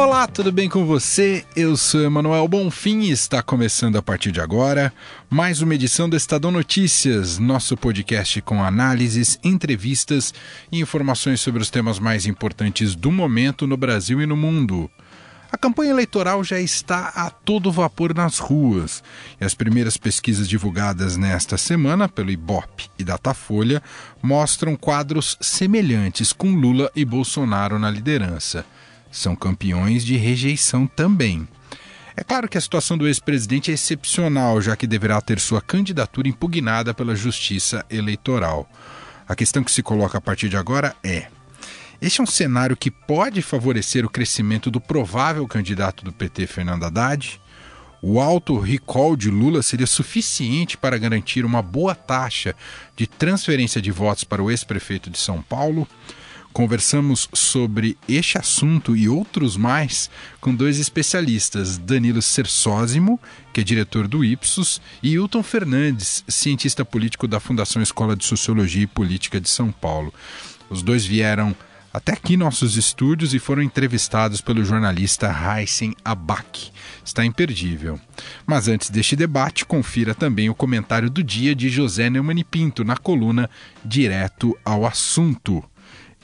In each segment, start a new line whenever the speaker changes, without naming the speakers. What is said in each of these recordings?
Olá, tudo bem com você? Eu sou Emanuel Bonfim e está começando a partir de agora mais uma edição do Estadão Notícias, nosso podcast com análises, entrevistas e informações sobre os temas mais importantes do momento no Brasil e no mundo. A campanha eleitoral já está a todo vapor nas ruas e as primeiras pesquisas divulgadas nesta semana pelo Ibope e Datafolha mostram quadros semelhantes com Lula e Bolsonaro na liderança são campeões de rejeição também. É claro que a situação do ex-presidente é excepcional, já que deverá ter sua candidatura impugnada pela Justiça Eleitoral. A questão que se coloca a partir de agora é: este é um cenário que pode favorecer o crescimento do provável candidato do PT, Fernando Haddad? O alto recall de Lula seria suficiente para garantir uma boa taxa de transferência de votos para o ex-prefeito de São Paulo? Conversamos sobre este assunto e outros mais com dois especialistas, Danilo Sersósimo, que é diretor do Ipsos, e Hilton Fernandes, cientista político da Fundação Escola de Sociologia e Política de São Paulo. Os dois vieram até aqui nossos estúdios e foram entrevistados pelo jornalista Heisen Abak. Está imperdível. Mas antes deste debate, confira também o comentário do dia de José Neumann Pinto na coluna Direto ao Assunto.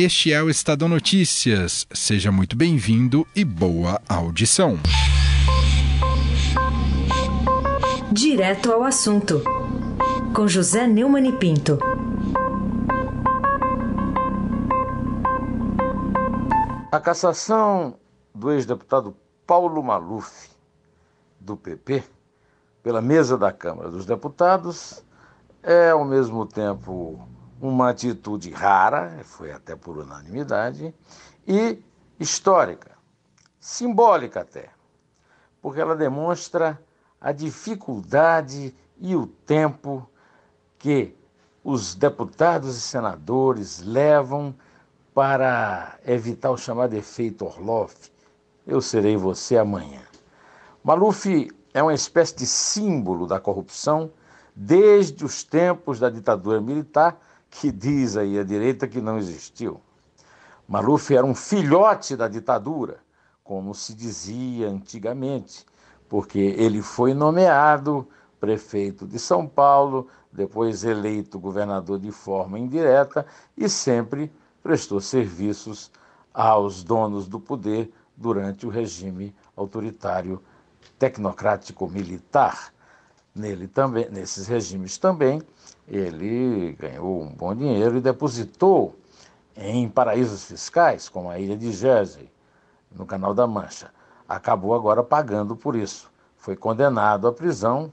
Este é o Estadão Notícias. Seja muito bem-vindo e boa audição.
Direto ao assunto, com José Neumann e Pinto.
A cassação do ex-deputado Paulo Maluf, do PP, pela mesa da Câmara dos Deputados, é ao mesmo tempo uma atitude rara, foi até por unanimidade, e histórica, simbólica até, porque ela demonstra a dificuldade e o tempo que os deputados e senadores levam para evitar o chamado efeito Orloff. Eu serei você amanhã. Maluf é uma espécie de símbolo da corrupção desde os tempos da ditadura militar que diz aí a direita que não existiu. Maluf era um filhote da ditadura, como se dizia antigamente, porque ele foi nomeado prefeito de São Paulo, depois eleito governador de forma indireta e sempre prestou serviços aos donos do poder durante o regime autoritário tecnocrático militar. Nele também, nesses regimes também, ele ganhou um bom dinheiro e depositou em paraísos fiscais, como a ilha de Jersey, no Canal da Mancha. Acabou agora pagando por isso. Foi condenado à prisão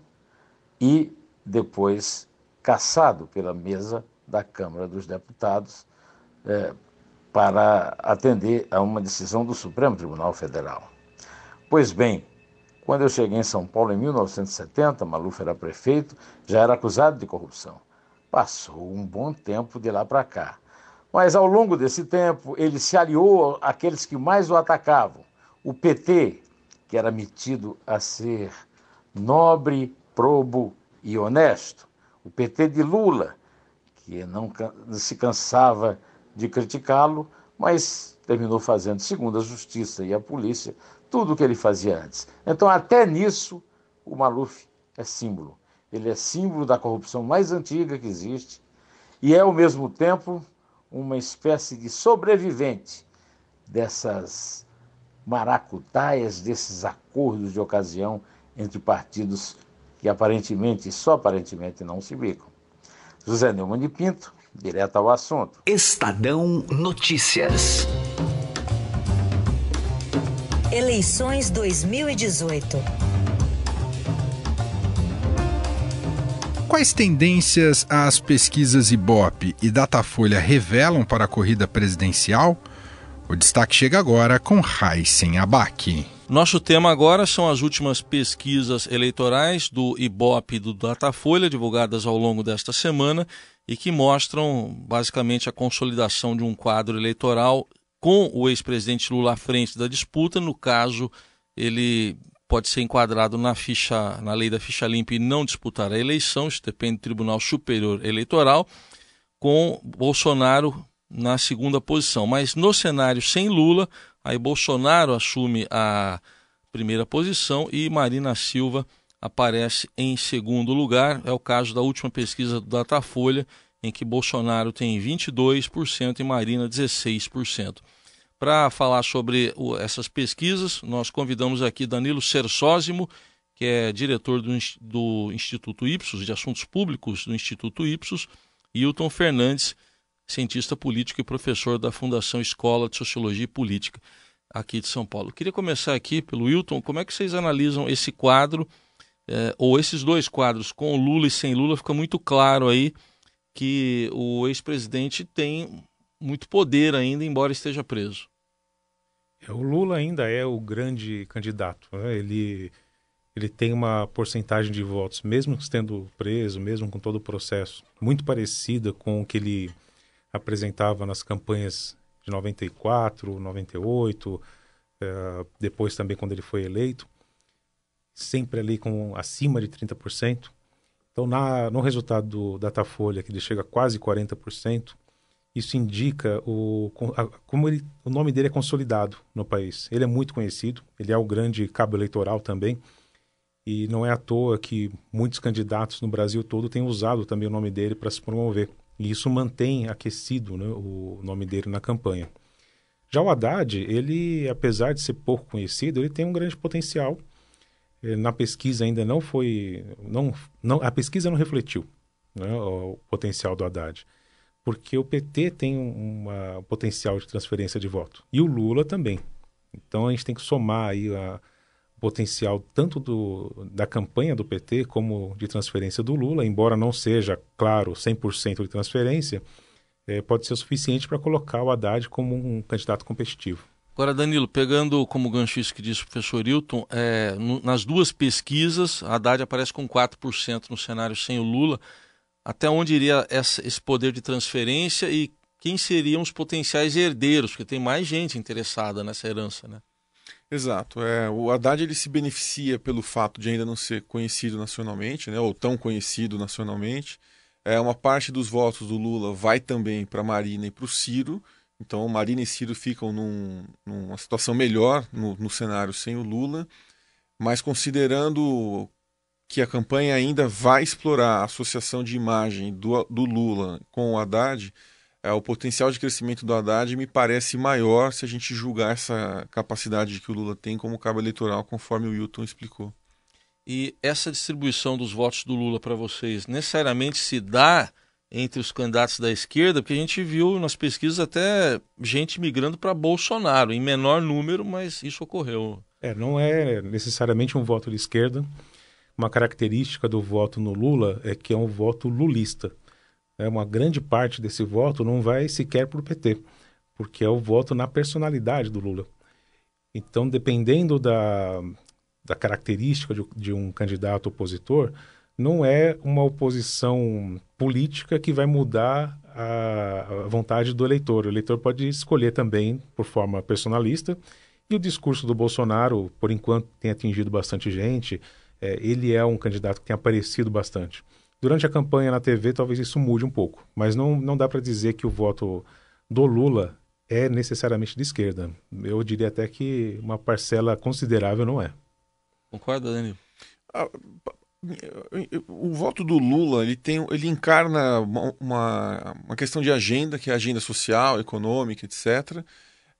e depois caçado pela mesa da Câmara dos Deputados é, para atender a uma decisão do Supremo Tribunal Federal. Pois bem, quando eu cheguei em São Paulo em 1970, Maluf era prefeito, já era acusado de corrupção. Passou um bom tempo de lá para cá. Mas ao longo desse tempo, ele se aliou àqueles que mais o atacavam. O PT, que era metido a ser nobre, probo e honesto. O PT de Lula, que não se cansava de criticá-lo, mas terminou fazendo, segundo a justiça e a polícia, tudo o que ele fazia antes. Então, até nisso, o Maluf é símbolo. Ele é símbolo da corrupção mais antiga que existe e é, ao mesmo tempo, uma espécie de sobrevivente dessas maracutaias, desses acordos de ocasião entre partidos que aparentemente, só aparentemente, não se bicam. José Neumann de Pinto, direto ao assunto.
Estadão Notícias.
Eleições 2018.
Quais tendências as pesquisas Ibope e Datafolha revelam para a corrida presidencial? O destaque chega agora com Heisen Abac.
Nosso tema agora são as últimas pesquisas eleitorais do Ibope e do Datafolha, divulgadas ao longo desta semana, e que mostram basicamente a consolidação de um quadro eleitoral com o ex-presidente Lula à frente da disputa. No caso, ele pode ser enquadrado na ficha, na lei da ficha limpa e não disputar a eleição, isso depende do Tribunal Superior Eleitoral, com Bolsonaro na segunda posição. Mas no cenário sem Lula, aí Bolsonaro assume a primeira posição e Marina Silva aparece em segundo lugar. É o caso da última pesquisa do Datafolha, em que Bolsonaro tem 22% e Marina 16%. Para falar sobre essas pesquisas, nós convidamos aqui Danilo Sersósimo, que é diretor do, do Instituto Ipsos, de Assuntos Públicos do Instituto Ipsos, e Hilton Fernandes, cientista político e professor da Fundação Escola de Sociologia e Política aqui de São Paulo. queria começar aqui pelo Hilton, como é que vocês analisam esse quadro, é, ou esses dois quadros, com Lula e sem Lula, fica muito claro aí que o ex-presidente tem muito poder ainda, embora esteja preso.
É, o Lula ainda é o grande candidato. Né? Ele, ele tem uma porcentagem de votos, mesmo estando preso, mesmo com todo o processo, muito parecida com o que ele apresentava nas campanhas de 94, 98, é, depois também quando ele foi eleito, sempre ali com acima de 30%. Então, na, no resultado do Datafolha, que ele chega a quase 40%, isso indica o, a, como ele, o nome dele é consolidado no país. Ele é muito conhecido, ele é o grande cabo eleitoral também, e não é à toa que muitos candidatos no Brasil todo têm usado também o nome dele para se promover. E isso mantém aquecido né, o nome dele na campanha. Já o Haddad, ele, apesar de ser pouco conhecido, ele tem um grande potencial. Eh, na pesquisa ainda não foi. Não, não, a pesquisa não refletiu né, o potencial do Haddad porque o PT tem um potencial de transferência de voto e o Lula também. Então a gente tem que somar aí a, o potencial tanto do, da campanha do PT como de transferência do Lula, embora não seja, claro, 100% de transferência, é, pode ser suficiente para colocar o Haddad como um candidato competitivo.
Agora, Danilo, pegando como gancho isso que disse o professor Hilton, é, no, nas duas pesquisas, Haddad aparece com 4% no cenário sem o Lula até onde iria essa, esse poder de transferência e quem seriam os potenciais herdeiros, porque tem mais gente interessada nessa herança, né?
Exato. É, o Haddad ele se beneficia pelo fato de ainda não ser conhecido nacionalmente, né, ou tão conhecido nacionalmente. É, uma parte dos votos do Lula vai também para Marina e para o Ciro. Então, Marina e Ciro ficam num, numa situação melhor no, no cenário sem o Lula. Mas considerando que a campanha ainda vai explorar a associação de imagem do, do Lula com o Haddad, é, o potencial de crescimento do Haddad me parece maior se a gente julgar essa capacidade que o Lula tem como cabo eleitoral, conforme o Wilton explicou.
E essa distribuição dos votos do Lula para vocês necessariamente se dá entre os candidatos da esquerda, porque a gente viu nas pesquisas até gente migrando para Bolsonaro, em menor número, mas isso ocorreu.
É, não é necessariamente um voto de esquerda uma característica do voto no Lula é que é um voto lulista. É uma grande parte desse voto não vai sequer para o PT, porque é o voto na personalidade do Lula. Então, dependendo da, da característica de, de um candidato opositor, não é uma oposição política que vai mudar a, vontade do eleitor. O eleitor pode escolher também por forma personalista. E o discurso do Bolsonaro, por enquanto, tem atingido bastante gente é, ele é um candidato que tem aparecido bastante. Durante a campanha na TV, talvez isso mude um pouco, mas não, não dá para dizer que o voto do Lula é necessariamente de esquerda. Eu diria até que uma parcela considerável não é.
Concorda, Danilo? Ah,
o voto do Lula ele tem ele encarna uma, uma questão de agenda que é agenda social econômica etc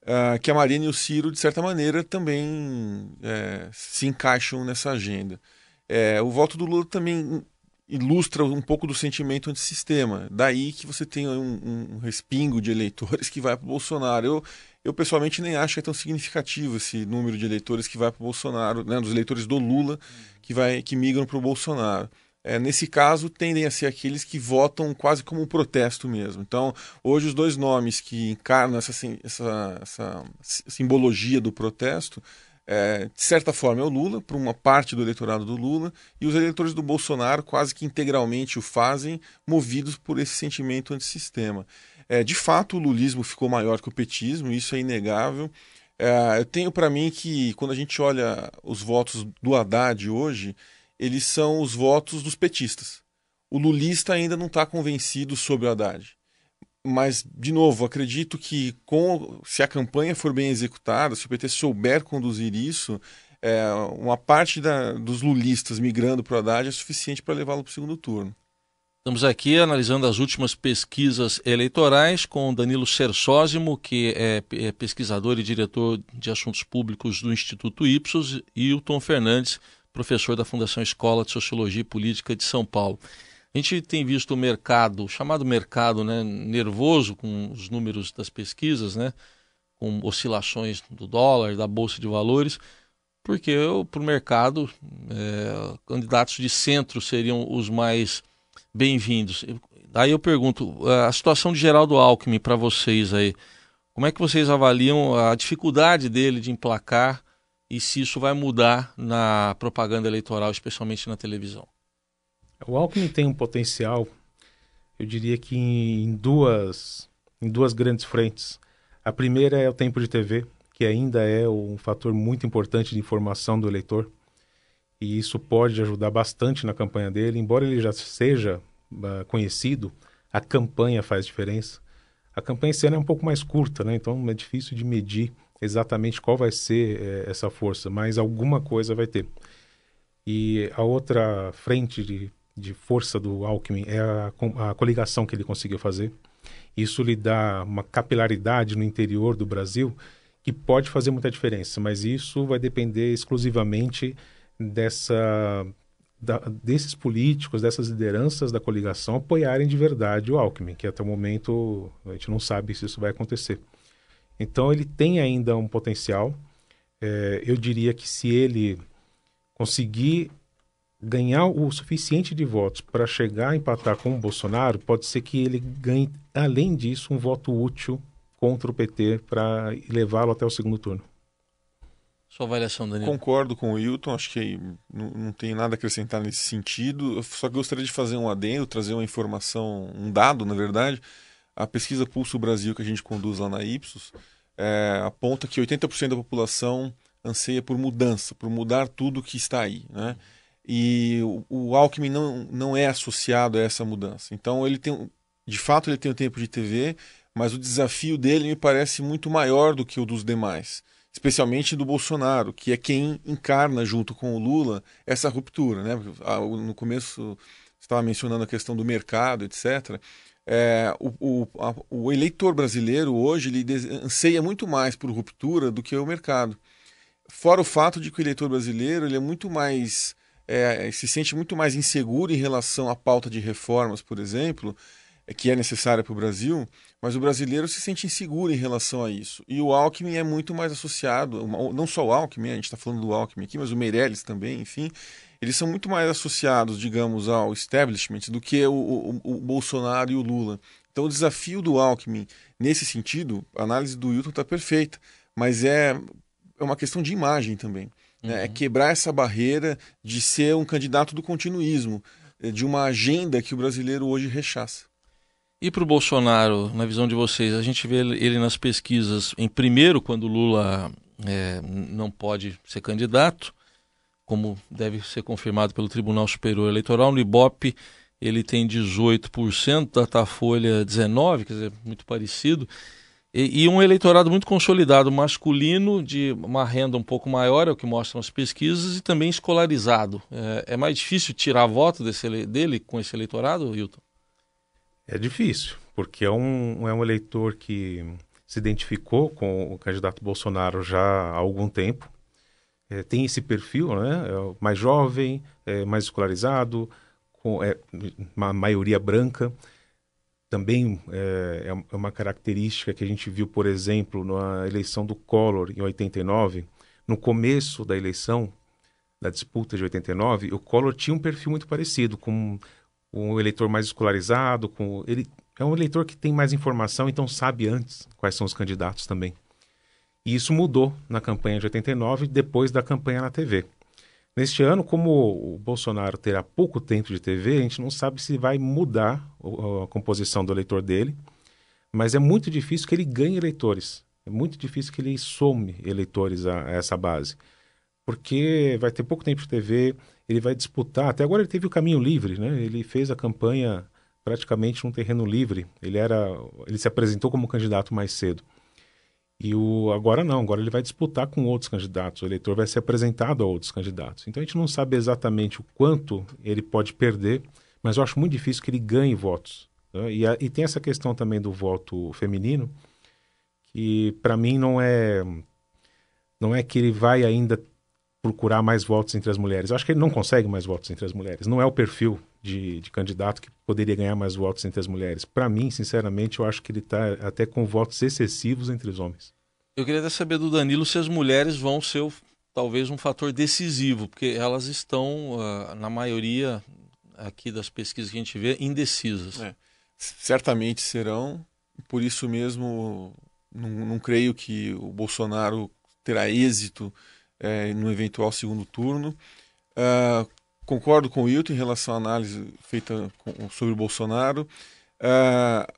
uh, que a Marina e o Ciro, de certa maneira, também é, se encaixam nessa agenda. É, o voto do Lula também ilustra um pouco do sentimento antissistema. Daí que você tem um, um respingo de eleitores que vai para o Bolsonaro. Eu, eu, pessoalmente, nem acho que é tão significativo esse número de eleitores que vai para o Bolsonaro, né, dos eleitores do Lula que, vai, que migram para o Bolsonaro é, nesse caso, tendem a ser aqueles que votam quase como um protesto mesmo. Então, hoje, os dois nomes que encarnam essa, essa, essa simbologia do protesto, é, de certa forma, é o Lula, para uma parte do eleitorado do Lula, e os eleitores do Bolsonaro quase que integralmente o fazem, movidos por esse sentimento antissistema. É, de fato, o lulismo ficou maior que o petismo, isso é inegável. É, eu tenho para mim que quando a gente olha os votos do Haddad hoje, eles são os votos dos petistas. O lulista ainda não está convencido sobre o Haddad. Mas, de novo, acredito que com, se a campanha for bem executada, se o PT souber conduzir isso, é, uma parte da, dos lulistas migrando para o Haddad é suficiente para levá-lo para o segundo turno.
Estamos aqui analisando as últimas pesquisas eleitorais com Danilo Sersósimo, que é, é pesquisador e diretor de assuntos públicos do Instituto Ipsos, e o Tom Fernandes, professor da Fundação Escola de Sociologia e Política de São Paulo. A gente tem visto o mercado, chamado mercado, né, nervoso com os números das pesquisas, né, com oscilações do dólar, da bolsa de valores, porque para o mercado, é, candidatos de centro seriam os mais bem-vindos. Daí eu pergunto, a situação de Geraldo Alckmin para vocês aí, como é que vocês avaliam a dificuldade dele de emplacar e se isso vai mudar na propaganda eleitoral, especialmente na televisão?
O Alckmin tem um potencial, eu diria que em duas, em duas grandes frentes. A primeira é o tempo de TV, que ainda é um fator muito importante de informação do eleitor e isso pode ajudar bastante na campanha dele. Embora ele já seja uh, conhecido, a campanha faz diferença. A campanha esse ano é um pouco mais curta, né? então é difícil de medir exatamente qual vai ser eh, essa força, mas alguma coisa vai ter. E a outra frente de, de força do Alckmin é a, a coligação que ele conseguiu fazer. Isso lhe dá uma capilaridade no interior do Brasil que pode fazer muita diferença, mas isso vai depender exclusivamente dessa da, desses políticos, dessas lideranças da coligação apoiarem de verdade o Alckmin, que até o momento a gente não sabe se isso vai acontecer. Então ele tem ainda um potencial. É, eu diria que se ele conseguir ganhar o suficiente de votos para chegar a empatar com o Bolsonaro, pode ser que ele ganhe, além disso, um voto útil contra o PT para levá-lo até o segundo turno.
Sua avaliação, Daniel?
Concordo com o Wilton, acho que não, não tem nada a acrescentar nesse sentido. Eu só gostaria de fazer um adendo, trazer uma informação, um dado, na verdade. A pesquisa Pulso Brasil que a gente conduz lá na Ipsos é, aponta que 80% da população anseia por mudança, por mudar tudo que está aí. Né? E o, o Alckmin não, não é associado a essa mudança. Então, ele tem, de fato, ele tem o tempo de TV, mas o desafio dele me parece muito maior do que o dos demais especialmente do Bolsonaro, que é quem encarna junto com o Lula essa ruptura. Né? No começo você estava mencionando a questão do mercado, etc. É, o, o, a, o, eleitor brasileiro hoje ele anseia muito mais por ruptura do que o mercado. Fora o fato de que o eleitor brasileiro ele é muito mais é, se sente muito mais inseguro em relação à pauta de reformas, por exemplo, que é necessária para o Brasil, mas o brasileiro se sente inseguro em relação a isso. E o Alckmin é muito mais associado, não só o Alckmin, a gente está falando do Alckmin aqui, mas o Meirelles também, enfim, eles são muito mais associados, digamos, ao establishment do que o, o, o Bolsonaro e o Lula. Então o desafio do Alckmin, nesse sentido, a análise do Hilton está perfeita, mas é, é uma questão de imagem também. Né? É uhum. É quebrar essa barreira de ser um candidato do continuismo, de uma agenda que o brasileiro hoje rechaça.
E para o Bolsonaro, na visão de vocês, a gente vê ele nas pesquisas em primeiro, quando Lula é, não pode ser candidato, como deve ser confirmado pelo Tribunal Superior Eleitoral. No Ibope, ele tem 18%, Datafolha 19%, quer dizer, muito parecido. E, e, um eleitorado muito consolidado, masculino, de uma renda um pouco maior, é o que mostram as pesquisas, e também escolarizado. É, é mais difícil tirar voto desse, dele com esse eleitorado, Hilton?
É difícil, porque é um, é um eleitor que se identificou com o candidato Bolsonaro já há algum tempo, é, tem esse perfil, né? É mais jovem, é mais escolarizado, com é, uma maioria branca. Também é, é, é uma característica que a gente viu, por exemplo, na eleição do Collor em 89. No começo da eleição, da disputa de 89, o Collor tinha um perfil muito parecido, com um eleitor mais escolarizado, com ele é um eleitor que tem mais informação, então sabe antes quais são os candidatos também. E isso mudou na campanha de 89, depois da campanha na TV. Neste ano, como o Bolsonaro terá pouco tempo de TV, a gente não sabe se vai mudar a composição do eleitor dele, mas é muito difícil que ele ganhe eleitores. É muito difícil que ele some eleitores a, a essa base. Porque vai ter pouco tempo de TV, ele vai disputar. Até agora ele teve o caminho livre, né? Ele fez a campanha praticamente num terreno livre. Ele era, ele se apresentou como candidato mais cedo. E o agora não, agora ele vai disputar com outros candidatos. O eleitor vai ser apresentado a outros candidatos. Então a gente não sabe exatamente o quanto ele pode perder, mas eu acho muito difícil que ele ganhe votos. Né? E, a, e tem essa questão também do voto feminino, que para mim não é não é que ele vai ainda procurar mais votos entre as mulheres. Eu acho que ele não consegue mais votos entre as mulheres. Não é o perfil de, de candidato que poderia ganhar mais votos entre as mulheres. Para mim, sinceramente, eu acho que ele está até com votos excessivos entre os homens.
Eu queria até saber do Danilo se as mulheres vão ser talvez um fator decisivo, porque elas estão, uh, na maioria aqui das pesquisas que a gente vê, indecisas. É.
Certamente serão, por isso mesmo não, não creio que o Bolsonaro terá êxito é, no eventual segundo turno. Uh, concordo com o Wilton em relação à análise feita com, sobre o Bolsonaro. Uh,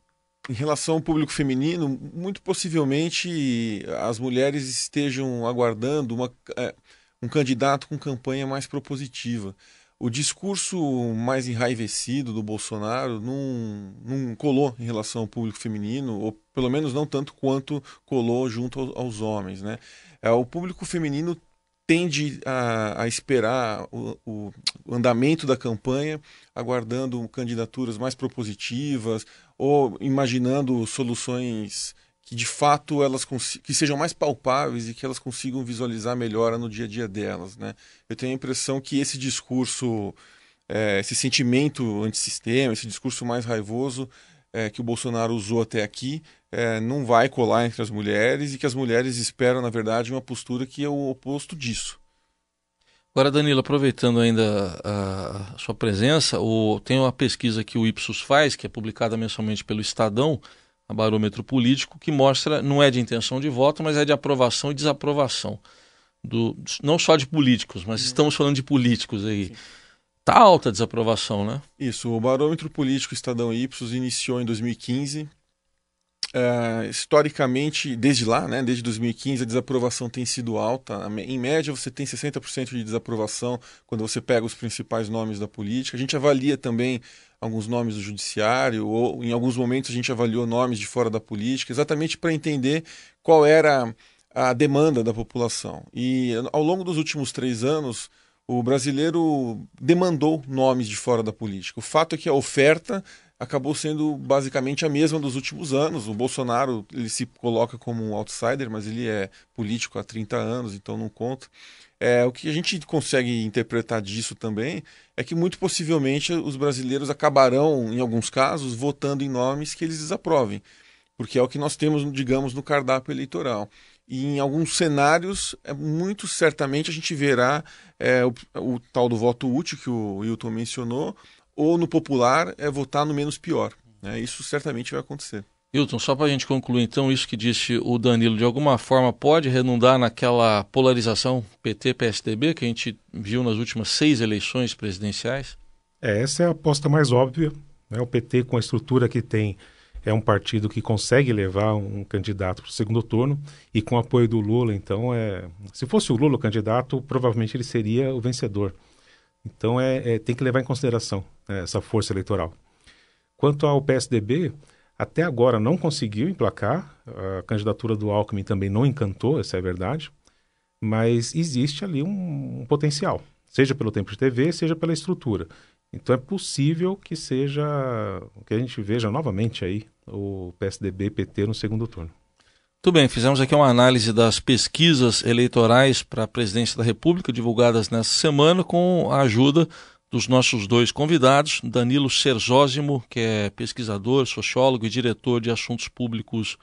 em relação ao público feminino, muito possivelmente as mulheres estejam aguardando uma, uh, um candidato com campanha mais propositiva. O discurso mais enraivecido do Bolsonaro não, não colou em relação ao público feminino, ou pelo menos não tanto quanto colou junto aos, aos homens. Né? É, o público feminino tende a, a esperar o, o, andamento da campanha, aguardando candidaturas mais propositivas ou imaginando soluções que de fato elas que sejam mais palpáveis e que elas consigam visualizar melhor no dia a dia delas, né? Eu tenho a impressão que esse discurso, é, esse sentimento antissistema, esse discurso mais raivoso é, que o Bolsonaro usou até aqui, é, não vai colar entre as mulheres e que as mulheres esperam, na verdade, uma postura que é o oposto disso.
Agora, Danilo, aproveitando ainda a, sua presença, o, tem uma pesquisa que o Ipsos faz, que é publicada mensalmente pelo Estadão, a Barômetro Político, que mostra, não é de intenção de voto, mas é de aprovação e desaprovação. Do, não só de políticos, mas estamos falando de políticos aí. Está alta a desaprovação, né?
Isso, o Barômetro Político Estadão Ipsos iniciou em 2015 Uh, historicamente, desde lá, né, desde 2015, a desaprovação tem sido alta. Em média, você tem 60% de desaprovação quando você pega os principais nomes da política. A gente avalia também alguns nomes do judiciário, ou em alguns momentos a gente avaliou nomes de fora da política, exatamente para entender qual era a demanda da população. E ao longo dos últimos três anos, o brasileiro demandou nomes de fora da política. O fato é que a oferta acabou sendo basicamente a mesma dos últimos anos. O Bolsonaro ele se coloca como um outsider, mas ele é político há 30 anos, então não conta. É, o que a gente consegue interpretar disso também é que muito possivelmente os brasileiros acabarão, em alguns casos, votando em nomes que eles desaprovem, porque é o que nós temos, digamos, no cardápio eleitoral. E em alguns cenários, é, muito certamente a gente verá é, o, o tal do voto útil que o Wilton mencionou, ou no popular é votar no menos pior. Né? Isso certamente vai acontecer.
Hilton, só para a gente concluir então, isso que disse o Danilo, de alguma forma pode redundar naquela polarização PT-PSDB que a gente viu nas últimas seis eleições presidenciais?
É, essa é a aposta mais óbvia. Né? O PT, com a estrutura que tem, é um partido que consegue levar um candidato para o segundo turno e com o apoio do Lula, então, é... se fosse o Lula o candidato, provavelmente ele seria o vencedor. Então é, é, tem que levar em consideração né, essa força eleitoral. Quanto ao PSDB, até agora não conseguiu emplacar, a candidatura do Alckmin também não encantou, essa é a verdade, mas existe ali um, um potencial, seja pelo tempo de TV, seja pela estrutura. Então é possível que seja, que a gente veja novamente aí o PSDB e PT no segundo turno.
Muito bem, fizemos aqui uma análise das pesquisas eleitorais para a presidência da República divulgadas nessa semana com a ajuda dos nossos dois convidados, Danilo Serzósimo, que é pesquisador, sociólogo e diretor de assuntos públicos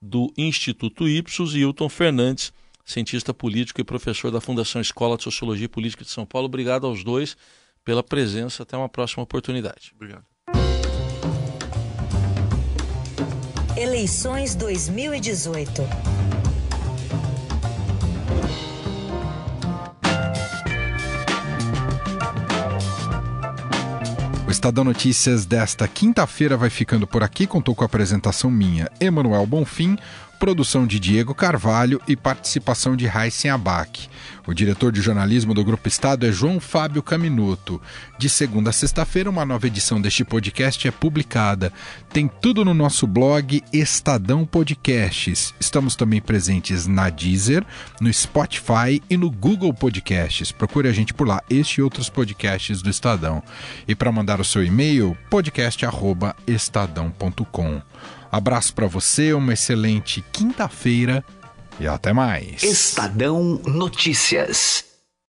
do Instituto Ipsos, e Hilton Fernandes, cientista político e professor da Fundação Escola de Sociologia e Política de São Paulo. Obrigado aos dois pela presença. Até uma próxima oportunidade.
Obrigado.
Eleições 2018.
Estadão Notícias desta quinta-feira vai ficando por aqui. Contou com a apresentação minha, Emanuel Bonfim, produção de Diego Carvalho e participação de Raíssen Abac. O diretor de jornalismo do Grupo Estado é João Fábio Caminuto. De segunda a sexta-feira, uma nova edição deste podcast é publicada. Tem tudo no nosso blog Estadão Podcasts. Estamos também presentes na Deezer, no Spotify e no Google Podcasts. Procure a gente por lá, este e outros podcasts do Estadão. E para mandar o seu e-mail, podcast@estadão.com. Abraço para você, uma excelente quinta-feira e até mais.
Estadão Notícias.